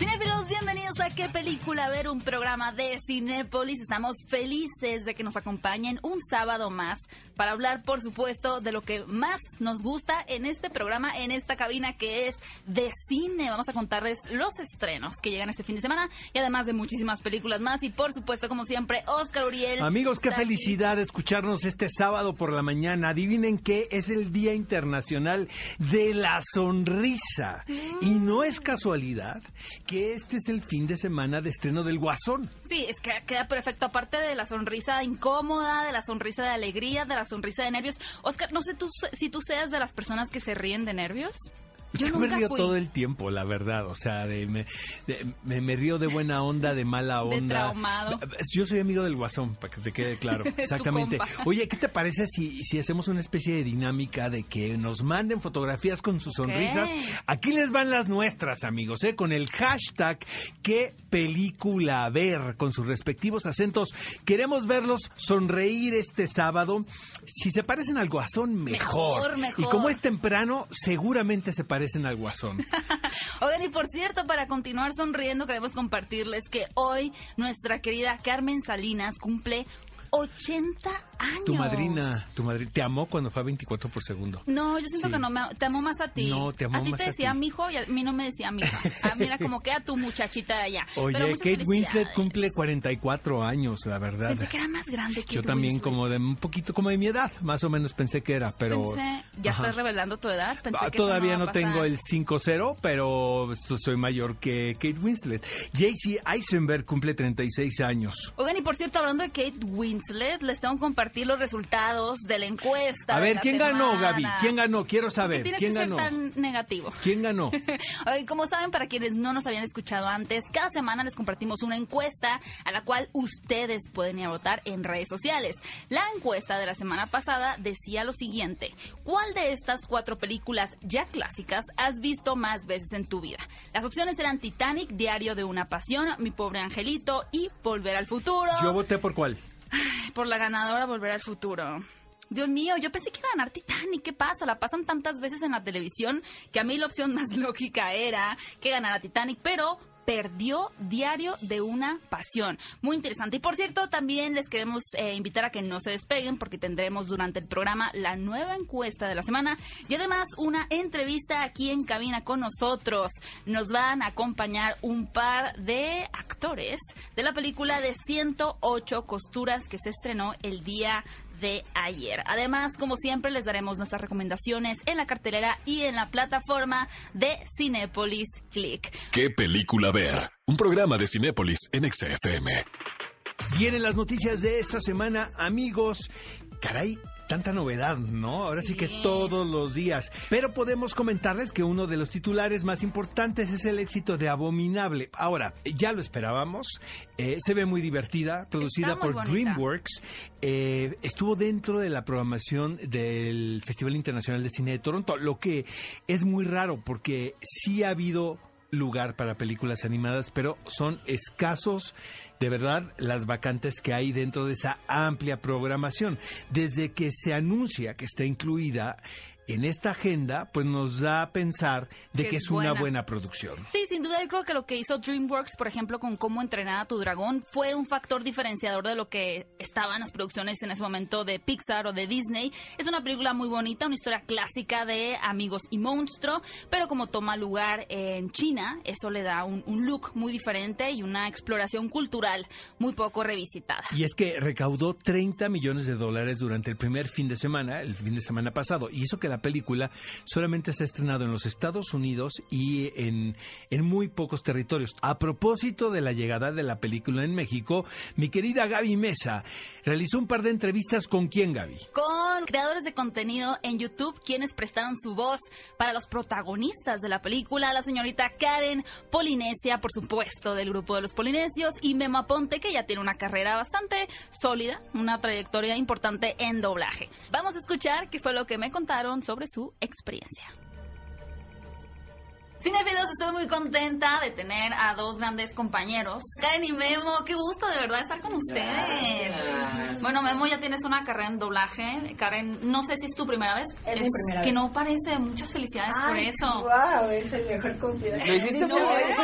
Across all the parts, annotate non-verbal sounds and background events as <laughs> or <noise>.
Cinefilos, bienvenidos a ¿Qué película ver? Un programa de Cinépolis. Estamos felices de que nos acompañen un sábado más para hablar, por supuesto, de lo que más nos gusta en este programa, en esta cabina que es de cine. Vamos a contarles los estrenos que llegan este fin de semana y además de muchísimas películas más. Y por supuesto, como siempre, Oscar Uriel. Amigos, qué aquí. felicidad escucharnos este sábado por la mañana. Adivinen qué es el Día Internacional de la Sonrisa. Y no es casualidad que este es el fin de semana de estreno del Guasón. Sí, es que queda perfecto. Aparte de la sonrisa incómoda, de la sonrisa de alegría, de la sonrisa de nervios. Oscar, no sé tú, si tú seas de las personas que se ríen de nervios. Yo, Yo <laughs> me río fui. todo el tiempo, la verdad. O sea, de, me, de- me, me río de buena onda, de mala <laughs> De onda. traumado. Yo soy amigo del Guasón, para que te quede claro. <laughs> Exactamente. Oye, ¿qué te parece si, si hacemos una especie de dinámica de que nos manden fotografías con sus sonrisas? Aquí les van las nuestras, amigos, ¿eh? con el hashtag qué película ver, con sus respectivos acentos. Queremos verlos sonreír este sábado. Si se parecen al Guasón, mejor. Mejor, mejor. Y como es temprano, seguramente se parecen al Guasón. <laughs> Oigan, y por cierto, para continuar sonriendo, queremos compartirles que hoy nuestra querida Carmen Salinas cumple 80 años. Tu madrina, tu madrina, te amó cuando fue a 24 por segundo. No, yo siento Sí. que no me te amo más a ti. No, te amó A ti más te a decía ti. mijo y a mí no me decía mija. <laughs> A mí era como que a tu muchachita de allá. Oye, Pero Kate Winslet cumple 44 años, la verdad. Pensé que era más grande que Yo también como de un poquito como de mi edad, más o menos pensé que era, pero Pensé, ya Ajá. estás revelando tu edad. Pensé Ah, que todavía no tengo el 5-0, pero soy mayor que Kate Winslet. JC Eisenberg cumple 36 años. Oigan, y por cierto, hablando de Kate Winslet, les tengo que compartir los resultados de la encuesta. A ver, ¿quién ganó. Gaby? ¿Quién ganó? Quiero ¿Por qué saber. ¿Quién que ganó? ser tan negativo? ¿Quién ganó? <laughs> Como saben, para quienes no nos habían escuchado antes, cada semana les compartimos una encuesta a la cual ustedes pueden ir a votar en redes sociales. La encuesta de la semana pasada decía lo siguiente: ¿Cuál de estas cuatro películas ya clásicas has visto más veces en tu vida? Las opciones eran Titanic, Diario de una Pasión, Mi Pobre Angelito y Volver al Futuro. Yo voté por cuál. <laughs> Por la ganadora Volver al Futuro. Dios mío, yo pensé que iba a ganar Titanic. ¿Qué pasa? La pasan tantas veces en la televisión que a mí la opción <laughs> más lógica era que ganara Titanic, pero perdió Diario de una Pasión. Muy interesante. Y por cierto, también les queremos eh, invitar a que no se despeguen porque tendremos durante el programa la nueva encuesta de la semana y además una entrevista aquí en cabina con nosotros. Nos van a acompañar un par de actores de la película de 108 costuras que se estrenó el día de ayer. Además, como siempre, les daremos nuestras recomendaciones en la cartelera y en la plataforma de Cinepolis Click. ¿Qué película ver? Un programa de Cinépolis en XFM. Vienen las noticias de esta semana, amigos. Caray, tanta novedad, ¿no? Ahora sí. Sí. que todos los días. Pero podemos comentarles que uno de los titulares más importantes es el éxito de Abominable. Ahora, ya lo esperábamos. eh, se ve muy divertida, producida por bonita. DreamWorks. eh, estuvo dentro de la programación del Festival Internacional de Cine de Toronto, lo que es muy raro porque sí ha habido lugar para películas animadas, pero son escasos de verdad las vacantes que hay dentro de esa amplia programación. Desde que se anuncia que está incluida en esta agenda, pues nos da a pensar de Que que es una buena. producción. Sí, sin duda yo creo que lo que hizo DreamWorks, por ejemplo, con cómo entrenar a tu dragón, fue un factor diferenciador de lo que estaban las producciones en ese momento de Pixar o de Disney. Es una película muy bonita, una historia clásica de amigos y monstruo, pero como toma lugar en China, eso le da un, un look muy diferente y una exploración cultural muy poco revisitada. Y es que recaudó 30 millones de dólares durante el primer fin de semana, el fin de semana pasado. Y eso que la película solamente se ha estrenado en los Estados Unidos y en, en muy pocos territorios. A propósito de la llegada de la película en México, mi querida Gaby Mesa realizó un par de entrevistas con quién, Gaby. con creadores de contenido en YouTube quienes prestaron su voz para los protagonistas de la película, la señorita Karen Polinesia, por supuesto, del grupo de los Polinesios, y Memo Aponte, que ya tiene una carrera bastante sólida, una trayectoria importante en doblaje. Vamos a escuchar qué fue lo que me contaron sobre su experiencia. Cinefilos, estoy muy contenta de tener a dos grandes compañeros. Karen y Memo, qué gusto de verdad estar con ustedes. Gracias. Bueno, Memo, ya tienes una carrera en doblaje. Karen, no sé si es tu primera vez. Es mi primera Que vez. no parece. Muchas felicidades por eso. Wow, es el mejor confianza. ¿Lo hiciste No, muy bien?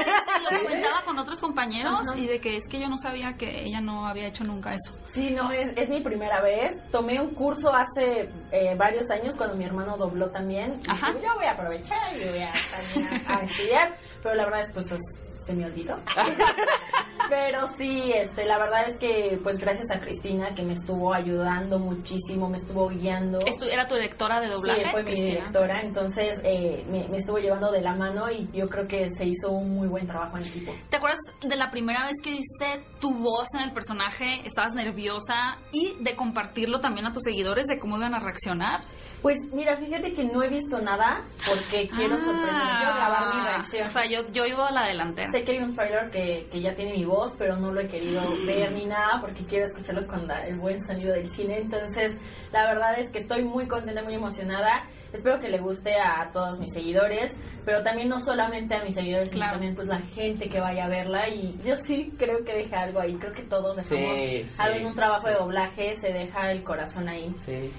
yo lo comentaba con otros compañeros y de que es que yo no sabía que ella no había hecho nunca eso. Sí, no, es, es mi primera vez. Tomé un curso hace eh, varios años cuando mi hermano dobló también. Y Ajá. dije, yo voy a aprovechar y voy a también a, estudiar. Pero la verdad es pues es- se me olvidó. <laughs> Pero sí, este, la verdad es que pues gracias a Cristina que me estuvo ayudando muchísimo, me estuvo guiando. ¿Era tu directora de doblaje? Sí, fue mi directora, entonces eh, me, me estuvo llevando de la mano y yo creo que se hizo un muy buen trabajo en equipo. ¿Te acuerdas de la primera vez que viste tu voz en el personaje? Estabas nerviosa y de compartirlo también a tus seguidores de cómo iban a reaccionar. Pues mira, fíjate que no he visto nada porque quiero Ah. sorprender, quiero grabar mi reacción. O sea, yo, yo iba a la delantera. Sé que hay un trailer que, que ya tiene mi voz, pero no lo he querido ver ni nada porque quiero escucharlo con la- el buen sonido del cine. Entonces, la verdad es que estoy muy contenta, muy emocionada. Espero que le guste a todos mis seguidores, pero también no solamente a mis seguidores, Claro. sino también pues la gente que vaya a verla. Y yo sí creo que deja algo ahí. Creo que todos dejamos Sí, sí, algo en un trabajo sí. de doblaje, se deja el corazón ahí. Sí.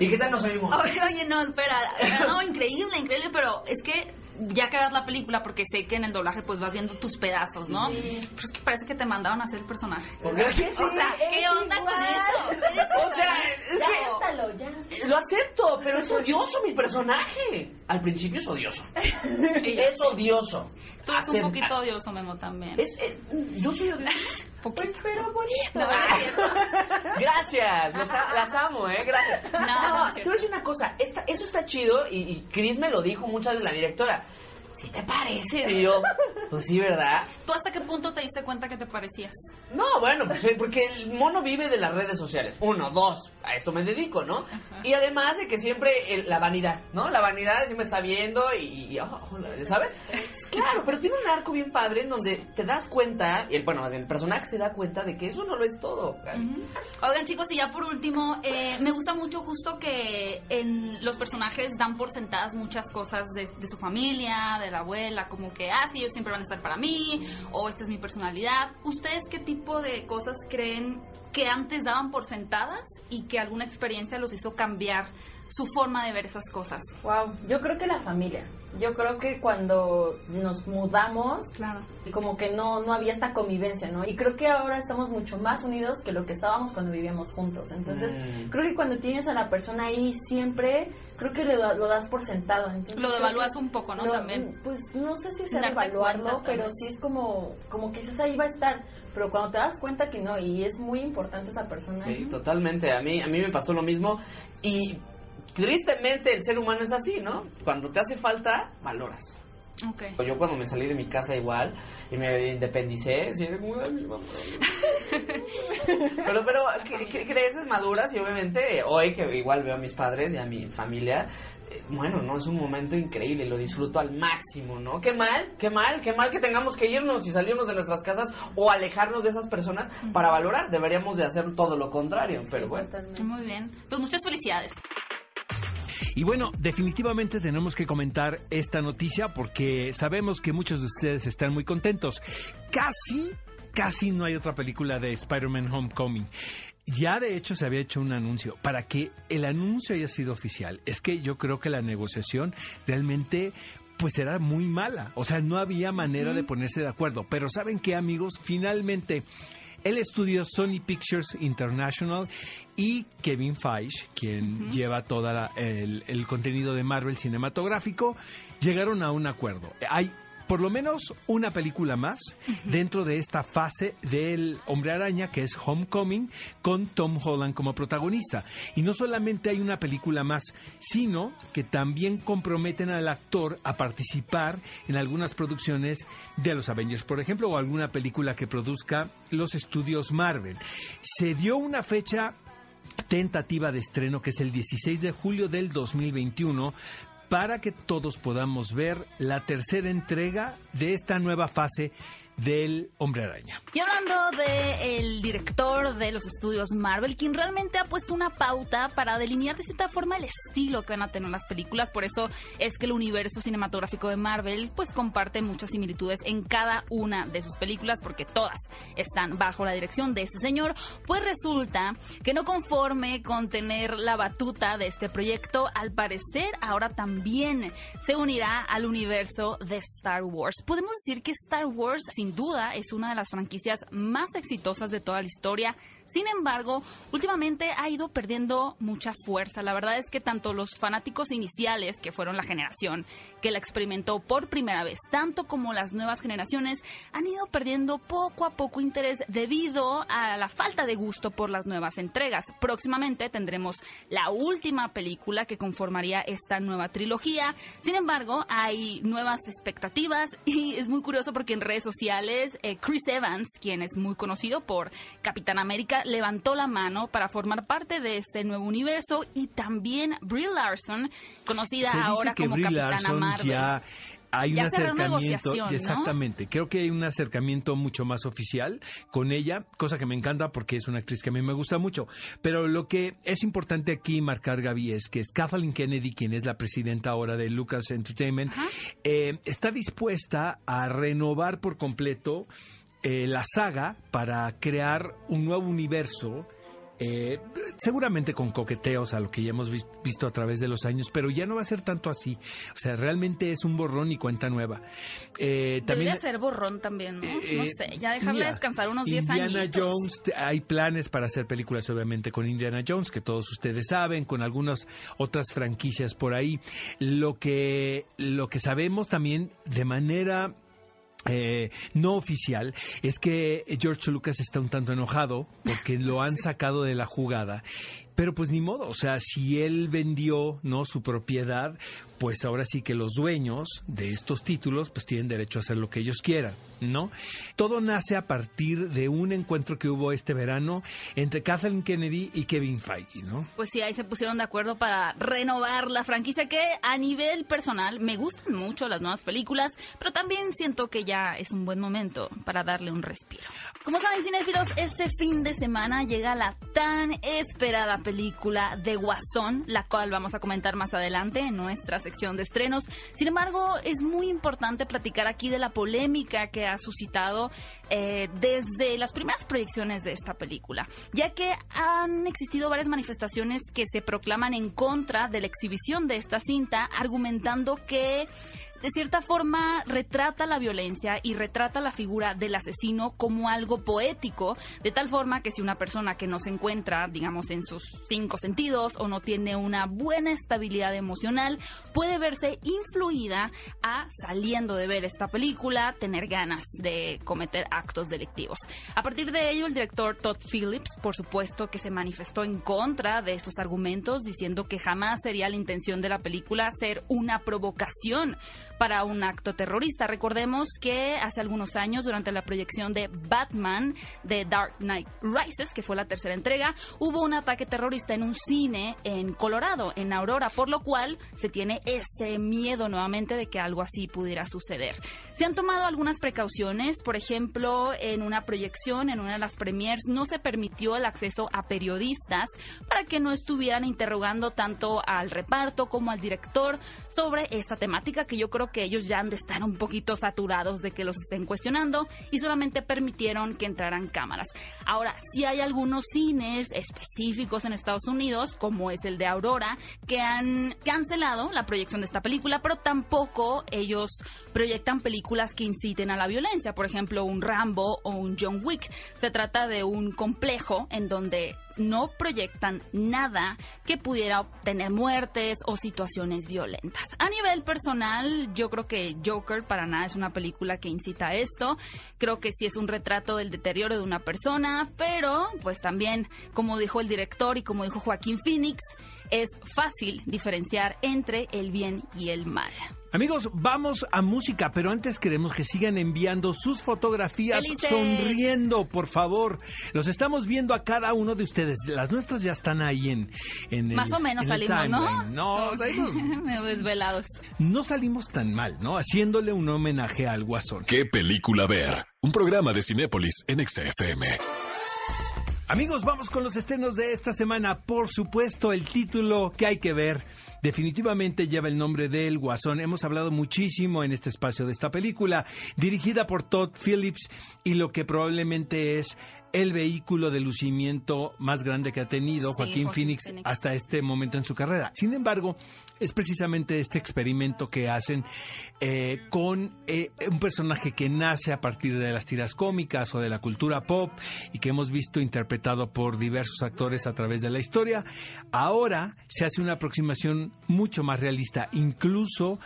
¿Y qué tal nos oímos? Oye, oye, no, espera. No, increíble, increíble, pero es que ya que veas la película, porque sé que en el doblaje pues vas viendo tus pedazos, ¿no? Sí. Pero es que parece que te mandaron a hacer el personaje. ¿Por qué? O sea, ¿qué es onda igual. con eso? <laughs> Eres O sea, es Ya, que- acéptalo, ya. Lo acepto, pero es odioso mi personaje. Al principio es odioso. Es odioso. Tú eres un poquito odioso, Memo, también. Es, eh, yo soy odioso. <laughs> Pues, pero bonito. No, no es cierto. <laughs> Gracias, las, amo, ¿eh? Gracias. No, no es te cierto. voy a decir una cosa, esta- eso está chido y, y Chris me lo dijo muchas veces la directora. ¿Sí te parece? Y yo, pues sí, ¿verdad? ¿Tú hasta qué punto te diste cuenta que te parecías? No, bueno, pues eh, porque el mono vive de las redes sociales. Uno, dos, a esto me dedico, ¿no? Y además de que siempre el- la vanidad, ¿no? La vanidad siempre está viendo y, oh, ¿sabes? <laughs> Claro, pero tiene un arco bien padre en donde te das cuenta, y el, bueno, el personaje se da cuenta de que eso no lo es todo. Oigan chicos, y ya por último, eh, me gusta mucho justo que en los personajes dan por sentadas muchas cosas de, de su familia, de la abuela, como que, ah, sí, ellos siempre van a estar para mí, o esta es mi personalidad. ¿Ustedes qué tipo de cosas creen que antes daban por sentadas y que alguna experiencia los hizo cambiar su forma de ver esas cosas? Wow, yo creo que la familia. Yo creo que cuando nos mudamos, Claro. y como que no, no había esta convivencia, ¿no? Y creo que ahora estamos mucho más unidos que lo que estábamos cuando vivíamos juntos. Entonces, Mm. creo que cuando tienes a la persona ahí siempre, creo que lo, lo das por sentado. Entonces, Lo devalúas un poco, ¿no? lo- También. Pues no sé si sea darte evaluarlo, cuenta, tal pero sí es como, como que ahí va a estar. Pero cuando te das cuenta que no, y es muy importante esa persona. Sí, totalmente. A mí, a mí me pasó lo mismo. Y tristemente el ser humano es así, ¿no? Cuando te hace falta, valoras. Ok. Yo cuando me salí de mi casa igual y me independicé, sí, como, "Ay, mi mamá". pero, pero cre- cre- creces, maduras y obviamente hoy que igual veo a mis padres y a mi familia, bueno, no es un momento increíble, lo disfruto al máximo, ¿no? Qué mal, qué mal, qué mal que tengamos que irnos y salirnos de nuestras casas o alejarnos de esas personas para valorar. Deberíamos de hacer todo lo contrario, pero bueno. Totalmente. Muy bien. Pues muchas felicidades. Y bueno, definitivamente tenemos que comentar esta noticia porque sabemos que muchos de ustedes están muy contentos. Casi, casi no hay otra película de Spider-Man Homecoming. Ya de hecho se había hecho un anuncio. Para que el anuncio haya sido oficial, es que yo creo que la negociación realmente pues era muy mala. O sea, no había manera de ponerse de acuerdo. Pero ¿saben qué, amigos? Finalmente el estudio Sony Pictures International y Kevin Feige, quien lleva todo el, el contenido de Marvel cinematográfico, llegaron a un acuerdo. Hay por lo menos una película más dentro de esta fase del Hombre Araña, que es Homecoming, con Tom Holland como protagonista. Y no solamente hay una película más, sino que también comprometen al actor a participar en algunas producciones de los Avengers, por ejemplo, o alguna película que produzca los estudios Marvel. Se dio una fecha tentativa de estreno que es el 16 de julio del 2021 para que todos podamos ver la tercera entrega de esta nueva fase del Hombre Araña. Y hablando del director de los estudios Marvel, quien realmente ha puesto una pauta para delinear de cierta forma el estilo que van a tener las películas, por eso es que el universo cinematográfico de Marvel pues comparte muchas similitudes en cada una de sus películas porque todas están bajo la dirección de este señor, pues resulta que no conforme con tener la batuta de este proyecto, al parecer ahora también se unirá al universo de Star Wars. Podemos decir que Star Wars sin duda es una de las franquicias más exitosas de toda la historia sin embargo, últimamente ha ido perdiendo mucha fuerza. La verdad es que tanto los fanáticos iniciales, que fueron la generación que la experimentó por primera vez, tanto como las nuevas generaciones, han ido perdiendo poco a poco interés debido a la falta de gusto por las nuevas entregas. Próximamente tendremos la última película que conformaría esta nueva trilogía. Sin embargo, hay nuevas expectativas <laughs> y es muy curioso porque en redes sociales eh, Chris Evans, quien es muy conocido por Capitán América, levantó la mano para formar parte de este nuevo universo y también Brie Larson, conocida ahora como Capitana Marvel. Ya hay un acercamiento, exactamente. Creo que hay un acercamiento mucho más oficial con ella, cosa que me encanta porque es una actriz que a mí me gusta mucho. Pero lo que es importante aquí marcar, Gaby, es que es Kathleen Kennedy, quien es la presidenta ahora de Lucas Entertainment, eh, está dispuesta a renovar por completo eh, la saga para crear un nuevo universo. Eh, seguramente con coqueteos a lo que ya hemos visto a través de los años, pero ya no va a ser tanto así. O sea, realmente es un borrón y cuenta nueva. Eh, también, Debería ser borrón también, ¿no? no sé, ya dejarle descansar unos 10 años. Indiana Jones, hay planes para hacer películas obviamente con Indiana Jones, que todos ustedes saben, con algunas otras franquicias por ahí. Lo que, lo que sabemos también de manera eh, no oficial es que George Lucas está un tanto enojado porque lo han <laughs> sacado de la jugada. Pero pues ni modo, o sea, si él vendió no su propiedad, pues ahora sí que los dueños de estos títulos pues tienen derecho a hacer lo que ellos quieran, ¿no? Todo nace a partir de un encuentro que hubo este verano entre Kathleen Kennedy y Kevin Feige, ¿no? Pues sí, ahí se pusieron de acuerdo para renovar la franquicia que a nivel personal me gustan mucho las nuevas películas, pero también siento que ya es un buen momento para darle un respiro. Como saben, cinéfilos, este fin de semana llega la tan esperada película de Guasón, la cual vamos a comentar más adelante en nuestras sección de estrenos. Sin embargo, es muy importante platicar aquí de la polémica que ha suscitado eh, desde las primeras proyecciones de esta película, ya que han existido varias manifestaciones que se proclaman en contra de la exhibición de esta cinta, argumentando que de cierta forma retrata la violencia y retrata la figura del asesino como algo poético, de tal forma que si una persona que no se encuentra, digamos, en sus cinco sentidos o no tiene una buena estabilidad emocional, puede verse influida a, saliendo de ver esta película, tener ganas de cometer actos delictivos. A partir de ello, el director Todd Phillips, por supuesto, que se manifestó en contra de estos argumentos, diciendo que jamás sería la intención de la película ser una provocación para un acto terrorista. Recordemos que hace algunos años, durante la proyección de Batman de Dark Knight Rises, que fue la tercera entrega, hubo un ataque terrorista en un cine en Colorado, en Aurora, por lo cual se tiene ese miedo nuevamente de que algo así pudiera suceder. Se han tomado algunas precauciones, por ejemplo, en una proyección, en una de las premiers, no se permitió el acceso a periodistas para que no estuvieran interrogando tanto al reparto como al director sobre esta temática que yo creo que ellos ya han de estar un poquito saturados de que los estén cuestionando y solamente permitieron que entraran cámaras. Ahora, si hay algunos cines específicos en Estados Unidos, como es el de Aurora, que han cancelado la proyección de esta película, pero tampoco ellos proyectan películas que inciten a la violencia, por ejemplo, un Rambo o un John Wick. Se trata de un complejo en donde no proyectan nada que pudiera obtener muertes o situaciones violentas. A nivel personal, yo creo que Joker para nada es una película que incita a esto. Creo que sí es un retrato del deterioro de una persona, pero pues también, como dijo el director y como dijo Joaquín Phoenix, es fácil diferenciar entre el bien y el mal. Amigos, vamos a música, pero antes queremos que sigan enviando sus fotografías sonriendo, por favor. Los estamos viendo a cada uno de ustedes. Las nuestras ya están ahí en, en Más o menos salimos, ¿no? No, <laughs> salimos. desvelados. No salimos tan mal, ¿no? Haciéndole un homenaje al Guasón. ¿Qué película ver? un programa de Cinépolis en XFM. Amigos, vamos con los estrenos de esta semana. Por supuesto, el título que hay que ver definitivamente lleva el nombre de El Guasón. Hemos hablado muchísimo en este espacio de esta película, dirigida por Todd Phillips y lo que probablemente es el vehículo de lucimiento más grande que ha tenido Sí, Joaquín, Joaquín Phoenix, Phoenix. hasta este momento en su carrera. Sin embargo, es precisamente este experimento que hacen eh, con eh, un personaje que nace a partir de las tiras cómicas o de la cultura pop y que hemos visto interpretado por diversos actores a través de la historia. Ahora se hace una aproximación mucho más realista, incluso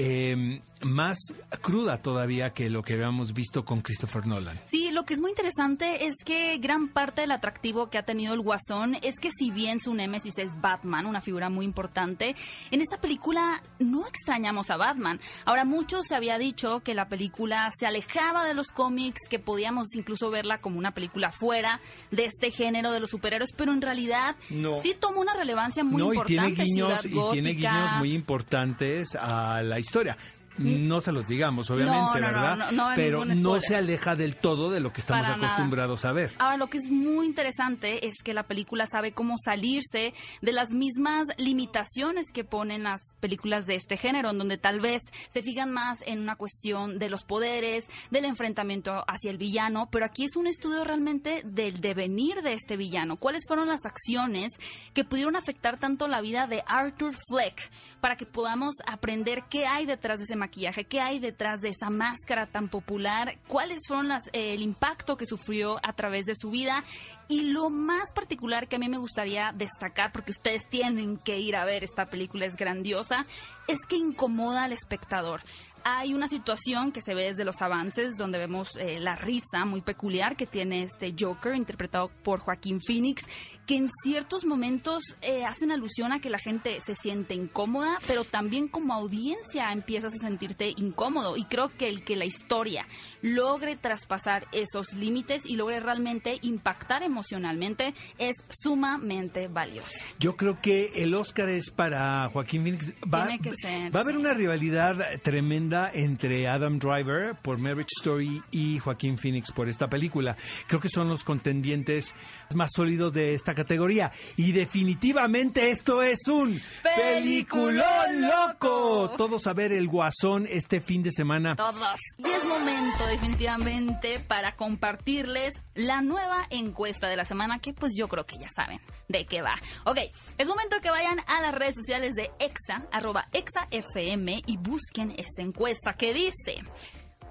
eh, más cruda todavía que lo que habíamos visto con Christopher Nolan. Sí, lo que es muy interesante es que gran parte del atractivo que ha tenido el Guasón es que si bien su némesis es Batman, una figura muy importante, en esta película no extrañamos a Batman. Ahora, mucho se había dicho que la película se alejaba de los cómics, que podíamos incluso verla como una película fuera de este género de los superhéroes, pero en realidad No. sí toma una relevancia muy no, y importante. tiene guiños Ciudad y tiene guiños muy importantes a la historia. historia. No se los digamos, obviamente, No, no, no, ¿verdad? no, Pero no se aleja del todo de lo que estamos Para nada. acostumbrados a ver. Ahora, lo que es muy interesante es que la película sabe cómo salirse de las mismas limitaciones que ponen las películas de este género, en donde tal vez se fijan más en una cuestión de los poderes, del enfrentamiento hacia el villano, pero aquí es un estudio realmente del devenir de este villano. ¿Cuáles fueron las acciones que pudieron afectar tanto la vida de Arthur Fleck para que podamos aprender qué hay detrás de ese qué hay detrás de esa máscara tan popular, cuáles fueron las, eh, el impacto que sufrió a través de su vida y lo más particular que a mí me gustaría destacar, porque ustedes tienen que ir a ver esta película, es grandiosa, es que incomoda al espectador. Hay una situación que se ve desde los avances donde vemos eh, la risa muy peculiar que tiene este Joker interpretado por Joaquín Phoenix, que en ciertos momentos eh, hacen alusión a que la gente se siente incómoda, pero también como audiencia empiezas a sentirte incómodo. Y creo que el que la historia logre traspasar esos límites y logre realmente impactar emocionalmente es sumamente valioso. Yo creo que el Oscar es para Joaquín Phoenix. Va, Tiene que ser, va a haber sí. una rivalidad tremenda entre Adam Driver por Marriage Story y Joaquín Phoenix por esta película. Creo que son los contendientes más sólidos de esta categoría. Y definitivamente esto es un ¡Peliculón loco! Todos a ver el Guasón este fin de semana. Todos. Y es momento definitivamente para compartirles la nueva encuesta de la semana que pues yo creo que ya saben de qué va. Ok, es momento que vayan a las redes sociales de EXA, arroba EXAFM y busquen esta encuesta que dice,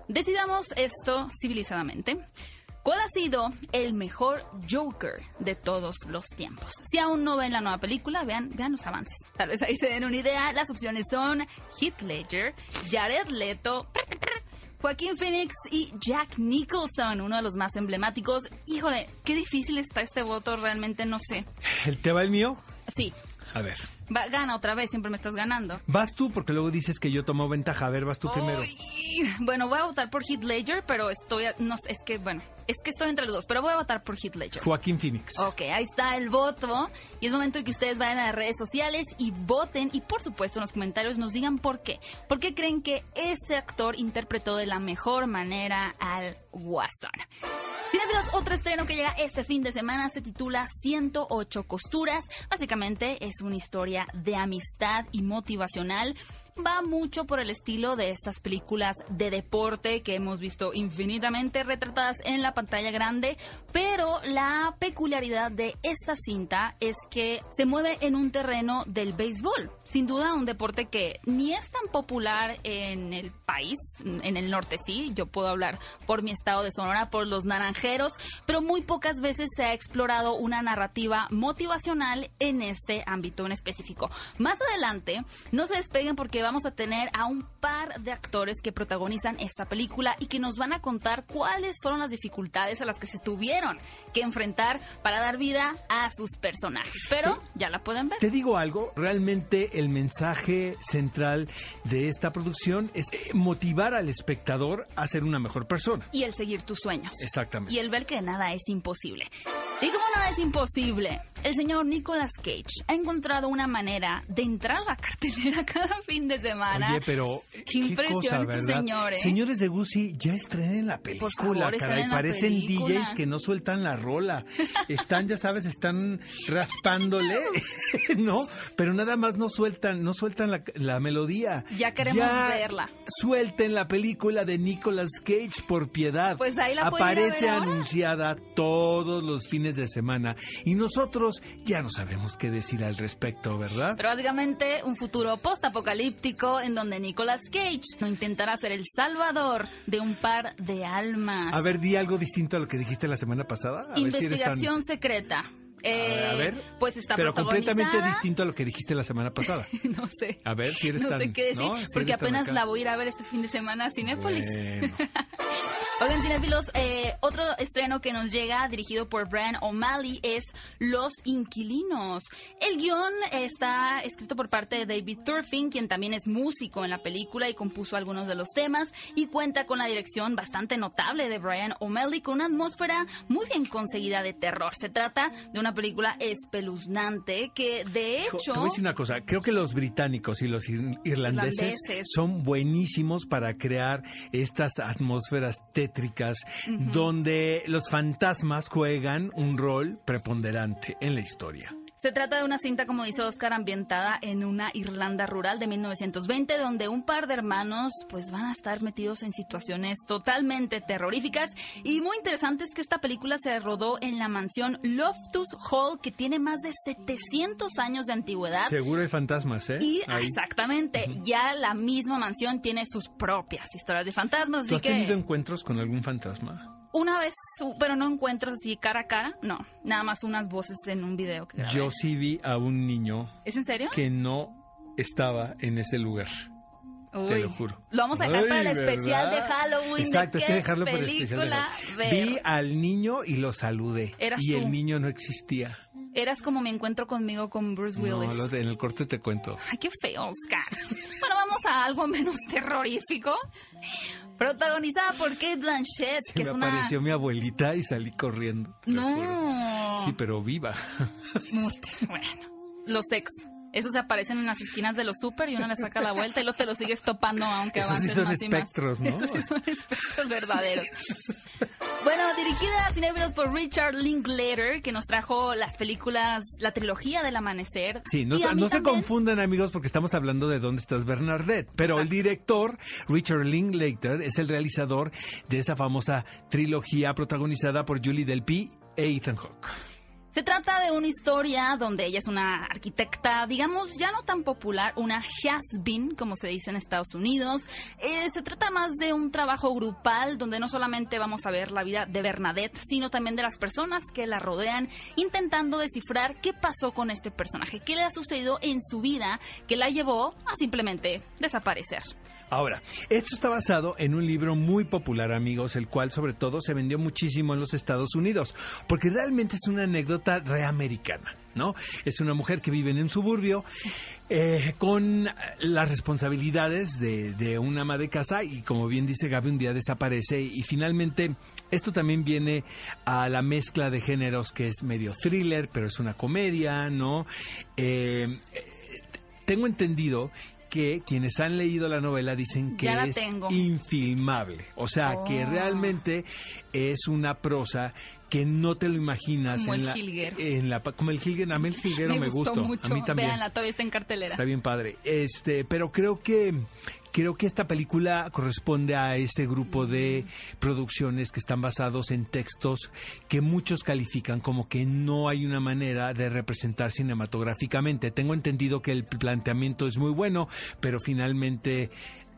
decidamos esto civilizadamente. ¿Cuál ha sido el mejor Joker de todos los tiempos? Si aún no ven la nueva película, vean, vean los avances. Tal vez ahí se den una idea. Las opciones son Heath Ledger, Jared Leto, Joaquín Phoenix y Jack Nicholson, uno de los más emblemáticos. Híjole, qué difícil está este voto, realmente no sé. ¿El te va el mío? Sí, A ver. Va- gana otra vez, siempre me estás ganando. Vas tú porque luego dices que yo tomo ventaja. A ver, vas tú primero. Bueno, voy a votar por Heath Ledger, pero estoy, a- no sé, es que, bueno, es que estoy entre los dos, pero voy a votar por Heath Ledger. Joaquín Phoenix. Ok, ahí está el voto. Y es momento de que ustedes vayan a las redes sociales y voten. Y por supuesto en los comentarios nos digan por qué. ¿Por qué creen que este actor interpretó de la mejor manera al Guasón? Cinefilos, otro estreno que llega este fin de semana se titula 108 costuras. Básicamente es una historia de amistad y motivacional. Va mucho por el estilo de estas películas de deporte que hemos visto infinitamente retratadas en la pantalla grande, pero la peculiaridad de esta cinta es que se mueve en un terreno del béisbol. Sin duda un deporte que ni es tan popular en el país, en el norte sí, yo puedo hablar por mi estado de Sonora, por los naranjeros, pero muy pocas veces se ha explorado una narrativa motivacional en este ámbito en específico. Más adelante, no se despeguen porque vamos a tener a un par de actores que protagonizan esta película y que nos van a contar cuáles fueron las dificultades a las que se tuvieron que enfrentar para dar vida a sus personajes. Pero ya la pueden ver. Te digo algo, realmente el mensaje central de esta producción es eh, motivar al espectador a ser una mejor persona. Y el seguir tus sueños. Exactamente. Y el ver que nada es imposible. Y como nada es imposible, el señor Nicolas Cage ha encontrado una manera de entrar a la cartelera <laughs> cada fin de semana. Oye, pero Qué qué cosa, este ¿eh? Señores de Gucci, ya estrenen la película, favor, caray. la Parecen película. DJs que no sueltan la rola. <laughs> Están, ya sabes, están raspándole, <laughs> ¿no? Pero nada más no sueltan, no sueltan la, la melodía. Ya queremos verla. Suelten la película de Nicolas Cage por piedad. Pues ahí la Aparece ver ahora. anunciada todos los fines de semana y nosotros ya no sabemos qué decir al respecto, ¿verdad? Pero básicamente un futuro post-apocalíptico en donde Nicolas Cage no intentará ser el salvador de un par de almas. A ver, di algo distinto a lo que dijiste la semana pasada. A ver si eres tan- Investigación secreta. Eh, A ver, pues está pero completamente distinto a lo que dijiste la semana pasada. <laughs> no sé. A ver si eres no tan... sé qué decir, ¿no? Si porque apenas la voy a ir a ver este fin de semana a Cinépolis. Bueno. <laughs> Oigan, cinéfilos, eh, otro estreno que nos llega, dirigido por Brian O'Malley, es Los Inquilinos. El guion está escrito por parte de David Turfin, quien también es músico en la película y compuso algunos de los temas, y cuenta con la dirección bastante notable de Brian O'Malley, con una atmósfera muy bien conseguida de terror. Se trata de una película espeluznante que, de hecho... Te voy a decir una cosa, creo que los británicos y los ir- irlandeses Irlandeses. son buenísimos para crear estas atmósferas tétricas donde los fantasmas juegan un rol preponderante en la historia. Se trata de una cinta, como dice Oscar, ambientada en una Irlanda rural de 1920, donde un par de hermanos pues van a estar metidos en situaciones totalmente terroríficas. Y muy interesante es que esta película se rodó en la mansión Loftus Hall, que tiene más de 700 años de antigüedad. Seguro hay fantasmas, ¿eh? Y Ahí. exactamente, ya la misma mansión tiene sus propias historias de fantasmas. ¿Tú Así has tenido encuentros con algún fantasma? Una vez, pero no encuentro así cara a cara, no, nada más unas voces en un video que grabé. Yo sí vi a un niño ¿Es en serio? que no estaba en ese lugar. Te lo juro. Lo vamos a dejar para el especial de. Halloween. Exacto, de hay que dejarlo para el especial de película Halloween. ver. Vi al niño y lo saludé. Eras y tú. el niño no existía. Eras como mi encuentro conmigo con Bruce Willis. No, lo de- en el corte te cuento. Ay, qué feo, Oscar. <laughs> Bueno, vamos a algo menos terrorífico. Protagonizada por Kate Blanchett, Se que me es una... apareció mi abuelita y salí corriendo. No. Sí, pero viva. Bueno, los ex. Esos se aparecen en las esquinas de los super y uno le saca la vuelta y luego te lo sigues topando aunque Esos sí avances son más y más. espectros, ¿no? Esos sí son espectros verdaderos. Bueno, dirigida a cinéfilos por Richard Linklater, que nos trajo las películas, la trilogía del amanecer. Sí, no, no se confundan amigos porque estamos hablando de dónde estás Bernadette, pero el director Richard Linklater es el realizador de esta famosa trilogía protagonizada por Julie Delpy e Ethan Hawke. Se trata de una historia donde ella es una arquitecta, digamos, ya no tan popular, una has-been, como se dice en Estados Unidos. Eh, se trata más de un trabajo grupal donde no solamente vamos a ver la vida de Bernadette, sino también de las personas que la rodean, intentando descifrar qué pasó con este personaje, qué le ha sucedido en su vida que la llevó a simplemente desaparecer. Ahora, esto está basado en un libro muy popular, amigos, el cual sobre todo se vendió muchísimo en los Estados Unidos, porque realmente es una anécdota reamericana, ¿no? Es una mujer que vive en un suburbio eh, con las responsabilidades de, de una ama de casa y como bien dice Gaby, un día desaparece y finalmente esto también viene a la mezcla de géneros que es medio thriller, pero es una comedia, ¿no? Eh, tengo entendido que quienes han leído la novela dicen que es tengo. infilmable. O sea, que Oh. realmente es una prosa que no te lo imaginas Como en el la, en la como el Hilger, a mí el <laughs> Hilguero me, me gustó, mucho. a mí también. Véanla, todavía está en cartelera. Está bien padre. Este, pero creo que creo que esta película corresponde a ese grupo de producciones que están basados en textos que muchos califican como que no hay una manera de representar cinematográficamente. Tengo entendido que el planteamiento es muy bueno, pero finalmente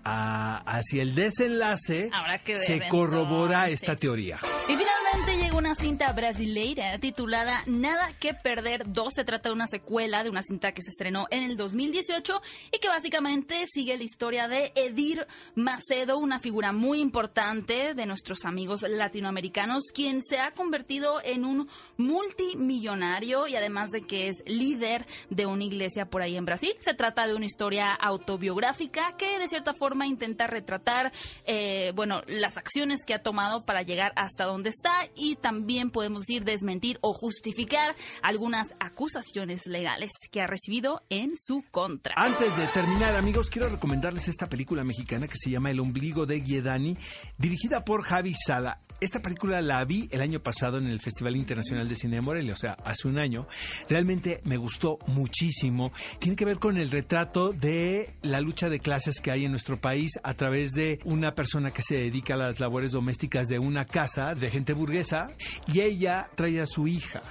a- hacia el desenlace que ver, se corrobora entonces. esta teoría. Y finalmente llegó una cinta brasileira titulada Nada que Perder 2. Se trata de una secuela de una cinta que se estrenó en el 2018 y que básicamente sigue la historia de Edir Macedo, una figura muy importante de nuestros amigos latinoamericanos, quien se ha convertido en un multimillonario y además de que es líder de una iglesia por ahí en Brasil. Se trata de una historia autobiográfica que de cierta forma intenta retratar, eh, bueno, las acciones que ha tomado para llegar hasta donde está y también podemos decir desmentir o justificar algunas acusaciones legales que ha recibido en su contra. Antes de terminar, amigos, quiero recomendarles esta película mexicana que se llama El ombligo de Guiedani, dirigida por Javi Sala. Esta película la vi el año pasado en el Festival Internacional de Cine de Morelia, o sea, hace un año. Realmente me gustó muchísimo. Tiene que ver con el retrato de la lucha de clases que hay en nuestro país a través de una persona que se dedica a las labores domésticas de una casa de gente burguesa y ella trae a su hija.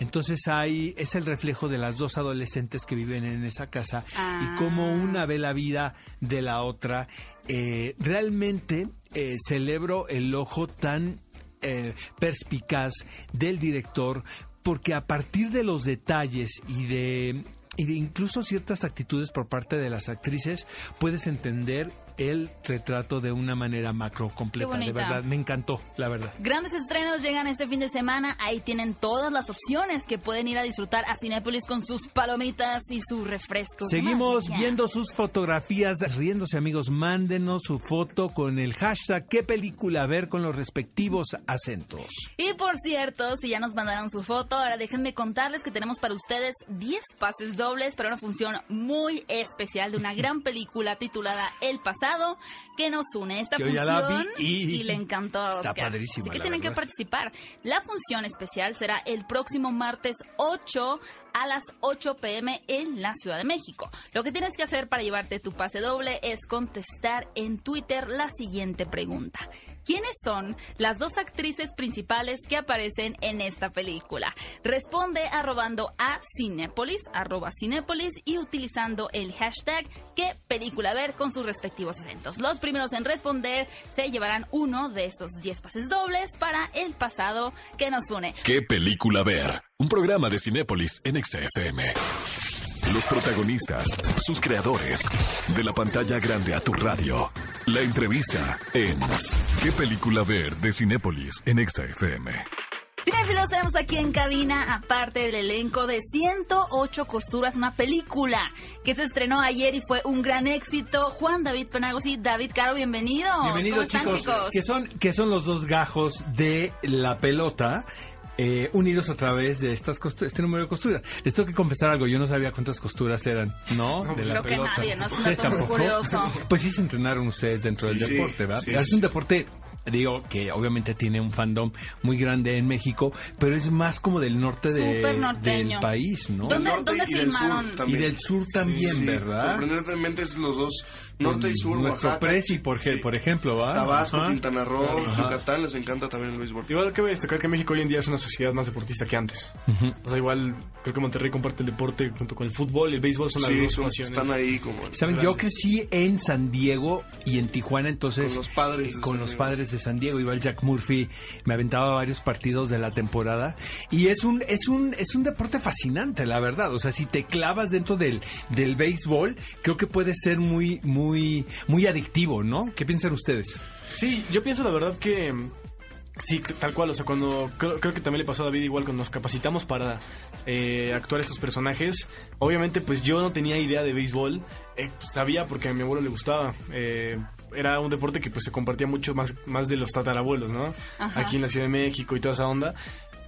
Entonces hay es el reflejo de las dos adolescentes que viven en esa casa y cómo una ve la vida de la otra. Eh, realmente eh, celebro el ojo tan eh, perspicaz del director porque a partir de los detalles y de y de incluso ciertas actitudes por parte de las actrices puedes entender el retrato de una manera macro completa. De verdad, me encantó, la verdad. Grandes estrenos llegan este fin de semana. Ahí tienen todas las opciones que pueden ir a disfrutar a Cinépolis con sus palomitas y sus refrescos. Seguimos viendo sus fotografías, riéndose amigos, mándenos su foto con el hashtag qué película ver con los respectivos acentos. Y por cierto, si ya nos mandaron su foto, ahora déjenme contarles que tenemos para ustedes 10 pases dobles para una función muy especial de una gran <laughs> película titulada El pasado que nos une. Esta Yo ya la función vi y le encantó a está Oscar. padrísima, Así que la tienen que participar. La función especial será el próximo martes 8 a las 8 pm en la Ciudad de México. Lo que tienes que hacer para llevarte tu pase doble es contestar en Twitter la siguiente pregunta. ¿Quiénes son las dos actrices principales que aparecen en esta película? Responde arrobando a Cinépolis, arroba Cinépolis y utilizando el hashtag qué película ver con sus respectivos acentos. Los primeros en responder se llevarán uno de estos 10 pases dobles para el pasado que nos une. ¿Qué película ver? Un programa de Cinépolis en XFM. Los protagonistas, sus creadores, de la pantalla grande a tu radio. La entrevista en ¿Qué película ver? de Cinépolis en XFM. Cinefilos tenemos aquí en cabina, aparte del elenco de 108 costuras, una película que se estrenó ayer y fue un gran éxito. Juan David Penagos y David Caro, bienvenidos. ¿Cómo Bienvenidos están, chicos, chicos? que son que son los dos gajos de la pelota. Eh, unidos a través de estas costu- este número de costuras. Les tengo que confesar algo, yo no sabía cuántas costuras eran, ¿no? de la creo que pelota. nadie, ¿no? Es un curioso. Pues sí se entrenaron ustedes dentro del deporte, ¿verdad? sí, es sí. un deporte digo que obviamente tiene un fandom muy grande en México, pero es más como del norte de- del país, ¿no? ¿Dónde- Del norte dónde y del sur también. Y del sur también, ¿verdad? Sorprendentemente es los dos, norte y sur, Nuestro Oaxaca. Prezi, por, Sí. por ejemplo, ¿va? Tabasco, Ajá. Quintana Roo, Ajá. Yucatán, les encanta también el béisbol. Igual que voy a destacar que México hoy en día es una sociedad más deportista que antes. O sea, igual creo que Monterrey comparte el deporte junto con el fútbol y el béisbol son las Sí, dos son- naciones. están ahí como... Saben, yo Grandes. crecí en San Diego y en Tijuana, entonces Con los padres de con los padres de San Diego, iba el Jack Murphy, me aventaba varios partidos de la temporada y es un es un es un deporte fascinante, la verdad. O sea, si te clavas dentro del del béisbol, creo que puede ser muy muy muy adictivo, ¿no? ¿Qué piensan ustedes? Sí, yo pienso la verdad que sí, tal cual, o sea, cuando creo, creo que también le pasó a David igual cuando nos capacitamos para eh, actuar estos personajes, obviamente pues yo no tenía idea de béisbol, eh, pues, sabía porque a mi abuelo le gustaba. eh, era un deporte que pues se compartía mucho más, más de los tatarabuelos, ¿no? Ajá. Aquí en la Ciudad de México y toda esa onda.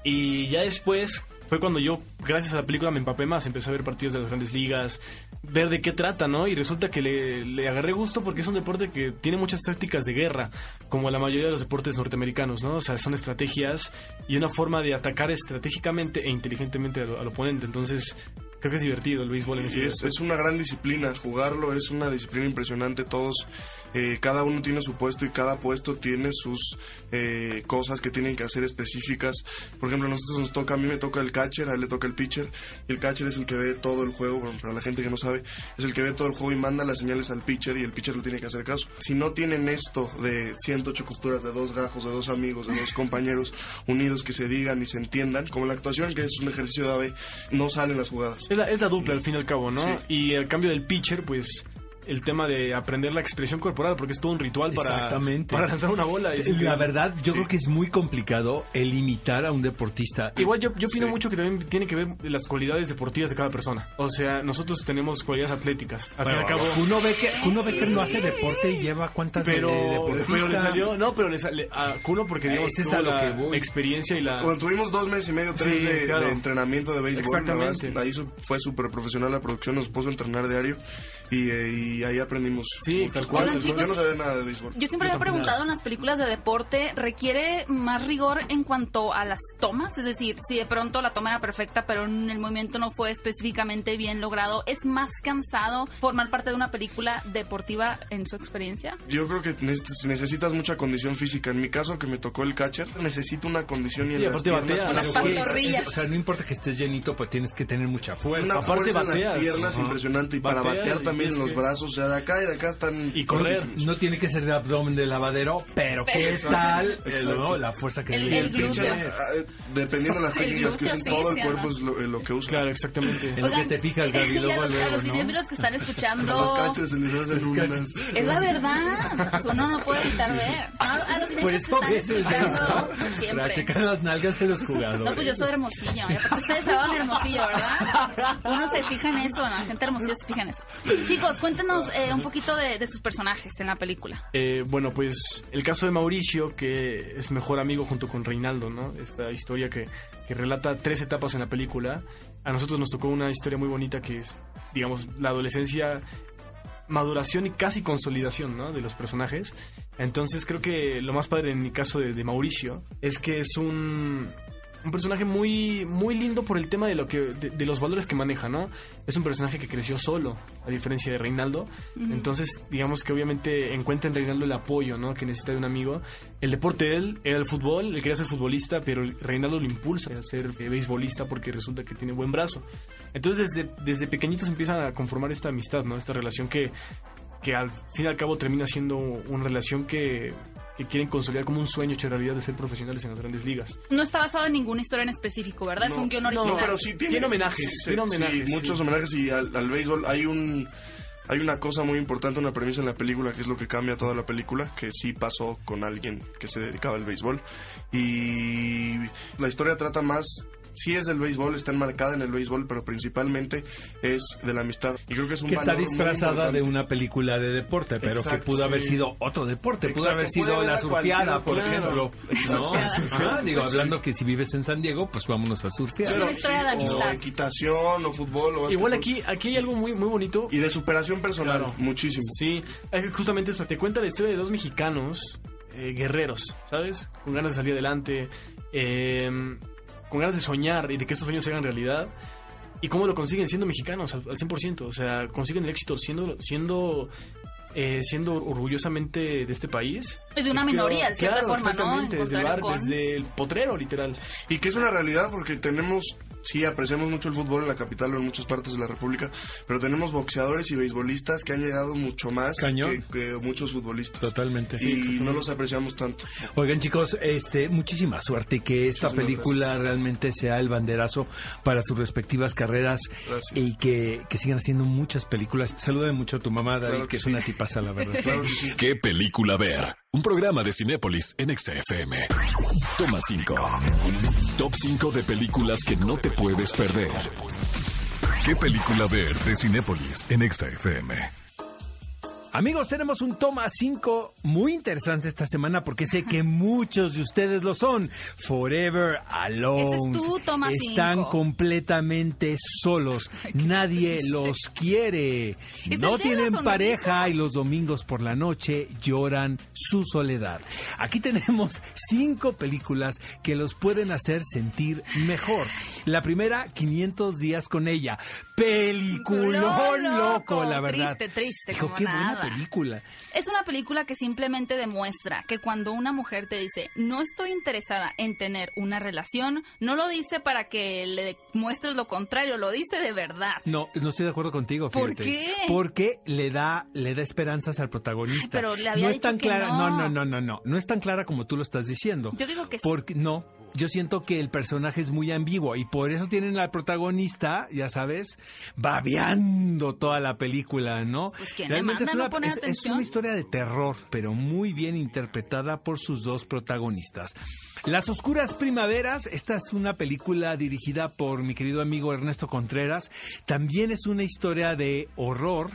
Y ya después fue cuando yo, gracias a la película, me empapé más. Empecé a ver partidos de las grandes ligas, ver de qué trata, ¿no? Y resulta que le, le agarré gusto porque es un deporte que tiene muchas tácticas de guerra, como la mayoría de los deportes norteamericanos, ¿no? O sea, son estrategias y una forma de atacar estratégicamente e inteligentemente al, al oponente. Entonces, creo que es divertido el béisbol en ese Sí, es, aspecto. es una gran disciplina, jugarlo es una disciplina impresionante, todos, eh, cada uno tiene su puesto y cada puesto tiene sus eh, cosas que tienen que hacer específicas. Por ejemplo, a nosotros nos toca, a mí me toca el catcher, a él le toca el pitcher, y el catcher es el que ve todo el juego, bueno, para la gente que no sabe, es el que ve todo el juego y manda las señales al pitcher y el pitcher le tiene que hacer caso. Si no tienen esto de 108 costuras, de dos gajos, de dos amigos, de dos compañeros unidos que se digan y se entiendan, como la actuación, que es un ejercicio de ave, no salen las jugadas. Es la, es la dupla al fin y al cabo, ¿no? Sí. Y el cambio del pitcher, pues el tema de aprender la expresión corporal, porque es todo un ritual para, Exactamente. para lanzar una bola. Es La verdad, yo Sí. creo que es muy complicado el imitar a un deportista. Igual yo, yo opino Sí. mucho que también tiene que ver las cualidades deportivas de cada persona. O sea, nosotros tenemos cualidades atléticas. Al fin y al cabo. Kuno Becker, Kuno Becker no hace deporte y lleva cuántas de- Pero, deportista? pero le salió, no, pero le salió a Kuno porque digamos es tuvo la que experiencia y la Cuando tuvimos dos meses y medio, tres Sí, de, claro. de entrenamiento de béisbol, Exactamente. ahí su- fue súper profesional la producción, nos puso a entrenar diario y, eh, y ahí aprendimos. Sí, tal cual. Oigan, Yo chicos, no sabía nada de béisbol. Yo siempre me he preguntado en las películas de deporte, ¿requiere más rigor en cuanto a las tomas? Es decir, si de pronto la toma era perfecta, pero en el movimiento no fue específicamente bien logrado, ¿es más cansado formar parte de una película deportiva en su experiencia? Yo creo que necesitas, necesitas mucha condición física. En mi caso, que me tocó el catcher, necesito una condición y en Y las aparte piernas batea, pantorrillas. O sea, no importa que estés llenito, pues tienes que tener mucha fuerza. Una Aparte fuerza en las bateas. piernas Ajá. impresionante y para Bateas, batear y también en tienes los que- brazos, o sea, de acá y de acá están Y correr. No tiene que ser de abdomen de lavadero, pero ¿qué Pero- tal Exacto. el- no, la fuerza que El- el. Pinche, ah, dependiendo de las El técnicas que usen, sí, todo sí, el cuerpo es lo, lo que usan. Claro, exactamente. En lo que te fijas, Gaby, y a luego, los, cinéfilos que están los escuchando... catchers se les hacen unas... Es la verdad, pues uno no puede evitar ver. <laughs> A los cinéfilos eso que están el escuchando, Para siempre. checar las nalgas de los jugadores. No, pues yo soy hermosillo. Aparte ustedes estaban hermosillo, ¿verdad? Uno se fija en eso, la gente hermosillo se fija en eso. Chicos, cuéntenos eh, un poquito de, sus personajes en la película. Eh, bueno, pues el caso de Mauricio, que es mejor amigo junto con Reinaldo, ¿no? Esta historia que, que relata tres etapas en la película. A nosotros nos tocó una historia muy bonita que es, digamos, la adolescencia, maduración y casi consolidación, ¿no? De los personajes. Entonces creo que lo más padre en mi caso de Mauricio es que es un, un personaje muy, muy lindo por el tema de lo que, de, de los valores que maneja, ¿no? Es un personaje que creció solo, a diferencia de Reinaldo. Entonces, digamos que obviamente encuentra en Reinaldo el apoyo, ¿no? Que necesita de un amigo. El deporte de él era el fútbol, él quería ser futbolista, pero Reinaldo lo impulsa a ser eh, beisbolista porque resulta que tiene buen brazo. Entonces, desde, desde pequeñitos empiezan a conformar esta amistad, ¿no? Esta relación que, que al fin y al cabo termina siendo una relación que, que quieren consolidar como un sueño hecho realidad de ser profesionales en las grandes ligas. No está basado en ninguna historia en específico, ¿verdad? es un guion original. No, pero sí tiene, Tiene homenajes, sí, tiene sí, homenajes, muchos sí. homenajes y al, al béisbol hay un hay una cosa muy importante, una premisa en la película que es lo que cambia toda la película, que sí pasó con alguien que se dedicaba al béisbol y la historia trata más sí es del béisbol, está enmarcada en el béisbol, pero principalmente es de la amistad. Y creo que es un que está valor muy disfrazada de una película de deporte, pero que pudo haber sí. sido otro deporte, pudo haber sido la surfeada, por ejemplo. ¿no? Ajá, digo, hablando que si vives en San Diego, pues vámonos a surfear. Es una historia de O amistad. equitación, o fútbol, o Igual aquí, aquí hay algo muy, muy bonito. Y de superación personal, Claro. muchísimo. Sí, eh, justamente eso. Te cuenta la historia de dos mexicanos eh, guerreros, ¿sabes? Con ganas de salir adelante, eh, con ganas de soñar y de que estos sueños se hagan realidad. ¿Y cómo lo consiguen? Siendo mexicanos al, al 100%. O sea, consiguen el éxito siendo, siendo, eh, siendo orgullosamente de este país. Y de una minoría, de cierta Claro, forma, ¿no? exactamente, En Desde el bar, con- desde el potrero, literal. Y que es una realidad porque tenemos, sí, apreciamos mucho el fútbol en la capital o en muchas partes de la República, pero tenemos boxeadores y beisbolistas que han llegado mucho más que, que muchos futbolistas. Totalmente. Y no los apreciamos tanto. Oigan chicos, este, muchísima suerte y que esta Muchísimas película realmente sea el banderazo para sus respectivas carreras Gracias. y que, que sigan haciendo muchas películas. Saluda mucho a tu mamá, David, Claro que, que es sí. una tipaza, la verdad. Claro que sí. ¿Qué película ver? Un programa de Cinépolis en XFM. Toma 5. Top 5 de películas que no te puedes perder. ¿Qué película ver de Cinépolis en XFM? Amigos, tenemos un toma 5 muy interesante esta semana porque sé que muchos de ustedes lo son. Forever Alone. Ese es tu toma Están cinco. completamente solos. <laughs> Nadie los quiere. No tienen pareja y los domingos por la noche lloran su soledad. Aquí tenemos cinco películas que los pueden hacer sentir mejor. La primera, 500 días con ella. Peliculón Loco, loco, la verdad. triste, triste, Dijo, como qué buena nada". película. Es una película que simplemente demuestra que cuando una mujer te dice no estoy interesada en tener una relación, no lo dice para que le muestres lo contrario, lo dice de verdad. No, no estoy de acuerdo contigo, ¿Por fíjate. qué? Porque le da, le da esperanzas al protagonista. Pero le había no es tan que clara, no. no, no, no, no, no, no es tan clara como tú lo estás diciendo. Yo digo que sí. Porque no, yo siento que el personaje es muy ambiguo y por eso tienen al protagonista, ya sabes, babeando toda la película, ¿no? Pues, ¿quién le manda no es- es una historia de terror, pero muy bien interpretada por sus dos protagonistas. Las Oscuras Primaveras, esta es una película dirigida por mi querido amigo Ernesto Contreras. También es una historia de horror.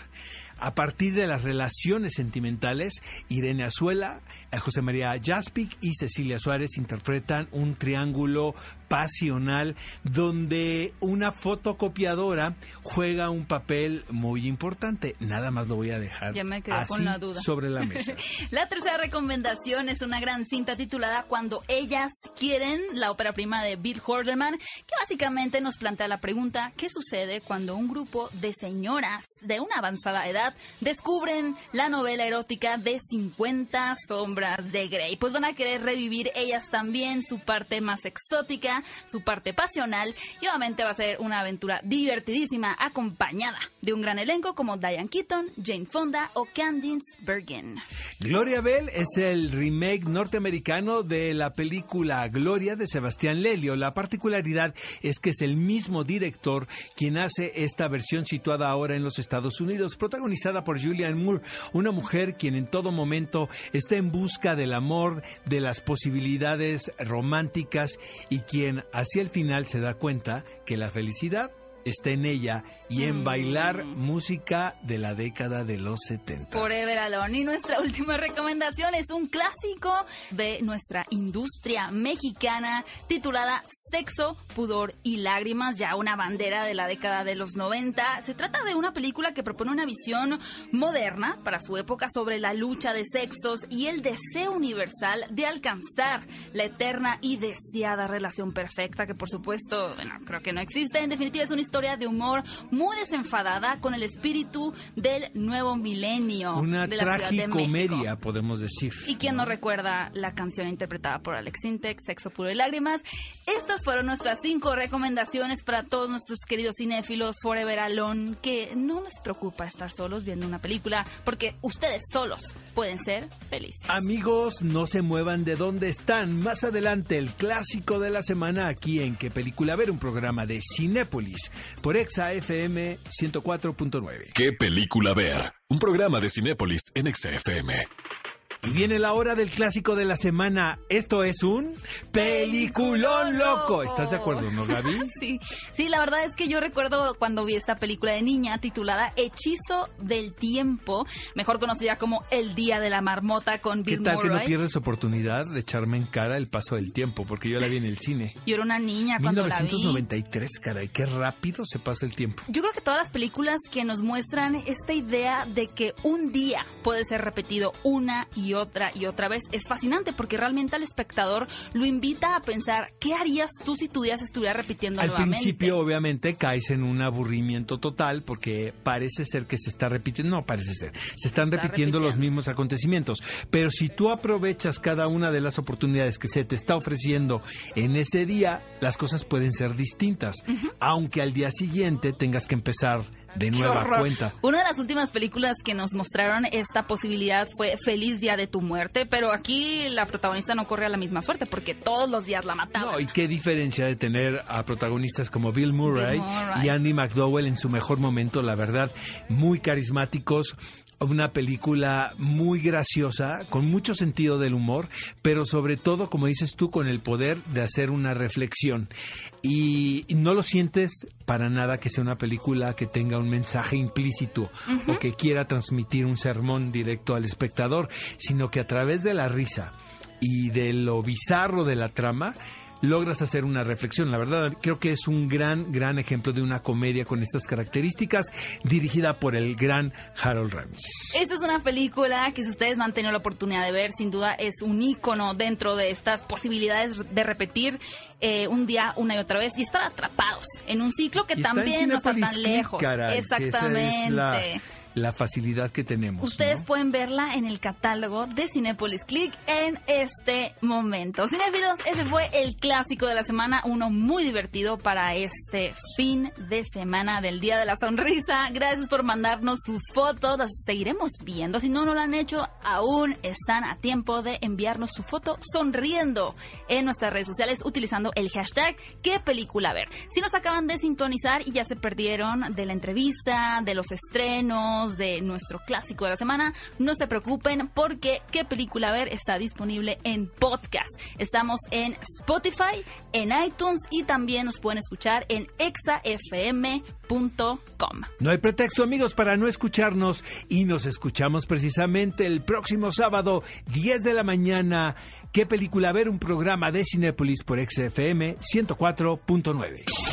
A partir de las relaciones sentimentales, Irene Azuela, eh, José María Jaspic y Cecilia Suárez interpretan un triángulo pasional donde una fotocopiadora juega un papel muy importante. Nada más lo voy a dejar Ya me quedé así con la duda. sobre la <laughs> mesa. La tercera recomendación es una gran cinta titulada Cuando ellas quieren, la ópera prima de Bill Horderman, que básicamente nos plantea la pregunta, ¿qué sucede cuando un grupo de señoras de una avanzada edad descubren la novela erótica de 50 sombras de Grey? Pues van a querer revivir ellas también su parte más exótica, su parte pasional, y obviamente va a ser una aventura divertidísima acompañada de un gran elenco como Diane Keaton, Jane Fonda o Candice Bergen. Gloria Bell es el remake norteamericano de la película Gloria de Sebastián Lelio. La particularidad es que es el mismo director quien hace esta versión situada ahora en los Estados Unidos, protagonizada por Julianne Moore, una mujer quien en todo momento está en busca del amor, de las posibilidades románticas y quien hacia el final se da cuenta que la felicidad está en ella y en bailar música de la década de los 70. Forever Alone. Y nuestra <laughs> última recomendación es un clásico de nuestra industria mexicana titulada Sexo, Pudor y Lágrimas, ya una bandera de la década de los 90. Se trata de una película que propone una visión moderna para su época sobre la lucha de sexos y el deseo universal de alcanzar la eterna y deseada relación perfecta, que por supuesto, bueno, creo que no existe. En definitiva, es una historia de humor muy desenfadada con el espíritu del nuevo milenio. Una de la de tragicomedia, podemos decir. ¿Y quién no recuerda la canción interpretada por Alex Sintek, Sexo Puro y Lágrimas? Estas fueron nuestras cinco recomendaciones para todos nuestros queridos cinéfilos Forever Alone, que no les preocupa estar solos viendo una película, porque ustedes solos pueden ser felices. Amigos, no se muevan de donde están. Más adelante, el clásico de la semana aquí en ¿Qué película ver? Un programa de Cinépolis por Exa FM 104.9. ¿Qué película ver? Un programa de Cinépolis en XFM. Y viene la hora del clásico de la semana. Esto es un peliculón loco. ¿Estás de acuerdo, no, Gaby? <laughs> Sí, sí, la verdad es que yo recuerdo cuando vi esta película de niña titulada Hechizo del Tiempo, mejor conocida como El Día de la Marmota con ¿Qué Bill tal que no pierdes oportunidad de echarme en cara el paso del tiempo? Porque yo la vi en el cine. Yo era una niña cuando la vi. 1993, caray, qué rápido se pasa el tiempo. Yo creo que todas las películas que nos muestran esta idea de que un día puede ser repetido una y otra y otra vez es fascinante porque realmente al espectador lo invita a pensar qué harías tú si tu día se estuviera repitiendo Al nuevamente. principio, obviamente, caes en un aburrimiento total porque parece ser que se está repitiendo, no parece ser, se están está repitiendo los mismos acontecimientos. Pero si tú aprovechas cada una de las oportunidades que se te está ofreciendo en ese día, las cosas pueden ser distintas, aunque al día siguiente tengas que empezar de nueva cuenta. Una de las últimas películas que nos mostraron esta posibilidad fue Feliz Día de tu Muerte, pero aquí la protagonista no corre a la misma suerte porque todos los días la mataban. No, y qué diferencia de tener a protagonistas como Bill Murray, Bill Murray. y Andy McDowell en su mejor momento, la verdad, muy carismáticos. Una película muy graciosa, con mucho sentido del humor, pero sobre todo, como dices tú, con el poder de hacer una reflexión. Y no lo sientes para nada que sea una película que tenga un mensaje implícito o que quiera transmitir un sermón directo al espectador, sino que a través de la risa y de lo bizarro de la trama, logras hacer una reflexión. La verdad, creo que es un gran, gran ejemplo de una comedia con estas características, dirigida por el gran Harold Ramis. Esta es una película que si ustedes no han tenido la oportunidad de ver, sin duda es un ícono dentro de estas posibilidades de repetir eh, un día una y otra vez y estar atrapados en un ciclo que Y también no está tan lejos. caray, Exactamente. La- facilidad que tenemos. Ustedes ¿no? pueden verla en el catálogo de Cinepolis Click en este momento. Cinefilos, ese fue el clásico de la semana, uno muy divertido para este fin de semana del Día de la Sonrisa. Gracias por mandarnos sus fotos, las seguiremos viendo. Si no, no lo han hecho, aún están a tiempo de enviarnos su foto sonriendo en nuestras redes sociales utilizando el hashtag qué película ver. Si nos acaban de sintonizar y ya se perdieron de la entrevista, de los estrenos, de nuestro clásico de la semana, no se preocupen porque qué película ver está disponible en podcast. Estamos en Spotify, en iTunes y también nos pueden escuchar en exafm.com. No hay pretexto, amigos, para no escucharnos y nos escuchamos precisamente el próximo sábado, 10 de la mañana. ¿Qué película ver? Un programa de Cinépolis por XFM 104.9.